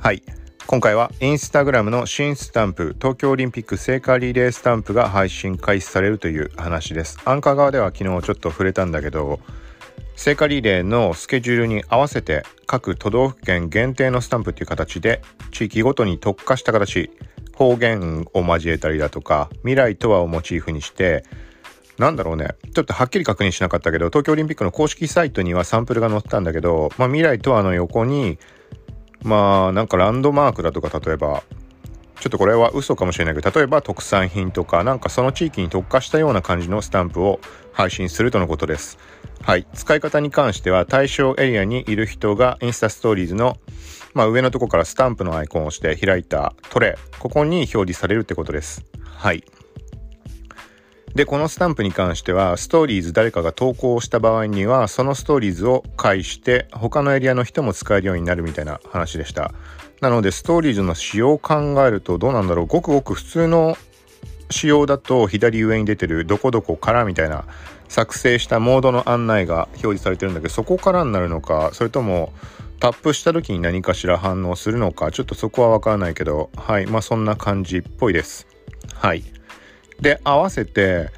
はい今回はインスタグラムの新スタンプ東京オリンピック聖火リレースタンプが配信開始されるという話ですアンカー側では昨日ちょっと触れたんだけど聖火リレーのスケジュールに合わせて各都道府県限定のスタンプっていう形で地域ごとに特化した形方言を交えたりだとか未来とはをモチーフにしてなんだろうね。ちょっとはっきり確認しなかったけど、東京オリンピックの公式サイトにはサンプルが載ってたんだけど、まあ未来とはの横に、まあなんかランドマークだとか例えばちょっとこれは嘘かもしれないけど例えば特産品とかなんかその地域に特化したような感じのスタンプを配信するとのことです。はい。使い方に関しては対象エリアにいる人がインスタストーリーズのまあ上のとこからスタンプのアイコンをして開いたトレイ。ここに表示されるってことです。はい。で、このスタンプに関しては、ストーリーズ誰かが投稿した場合には、そのストーリーズを介して、他のエリアの人も使えるようになるみたいな話でした。なので、ストーリーズの仕様を考えるとどうなんだろう。ごくごく普通の仕様だと左上に出てるどこどこからみたいな作成したモードの案内が表示されてるんだけど、そこからになるのか、それともタップした時に何かしら反応するのか、ちょっとそこはわからないけど、はい。まあそんな感じっぽいです。はい。で、合わせて、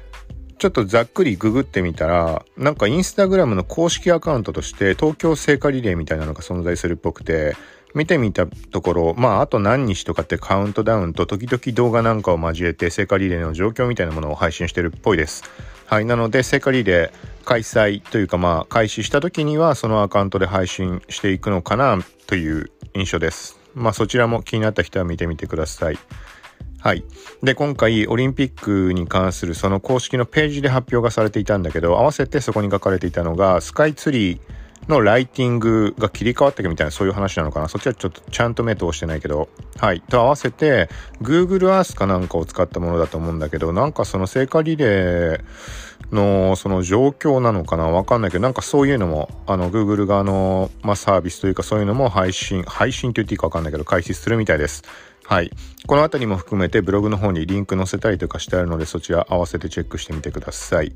ちょっとざっくりググってみたら、なんかインスタグラムの公式アカウントとして東京聖火リレーみたいなのが存在するっぽくて、見てみたところ、まああと何日とかってカウントダウンと時々動画なんかを交えて聖火リレーの状況みたいなものを配信してるっぽいです。はい。なので聖火リレー開催というかまあ開始した時にはそのアカウントで配信していくのかなという印象です。まあそちらも気になった人は見てみてください。はい。で、今回、オリンピックに関するその公式のページで発表がされていたんだけど、合わせてそこに書かれていたのが、スカイツリーのライティングが切り替わったみたいなそういう話なのかなそっちはちょっとちゃんと目通してないけど。はい。と合わせて、Google Earth かなんかを使ったものだと思うんだけど、なんかその聖火リレーのその状況なのかなわかんないけど、なんかそういうのも、あの、Google 側の、まあ、サービスというかそういうのも配信、配信と言っていいかわかんないけど、開始するみたいです。はい。この辺りも含めてブログの方にリンク載せたりとかしてあるのでそちら合わせてチェックしてみてください。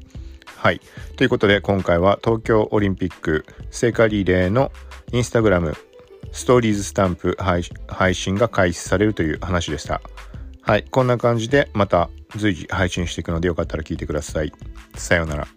はい。ということで今回は東京オリンピック聖火リレーのインスタグラムストーリーズスタンプ配信が開始されるという話でした。はい。こんな感じでまた随時配信していくのでよかったら聞いてください。さようなら。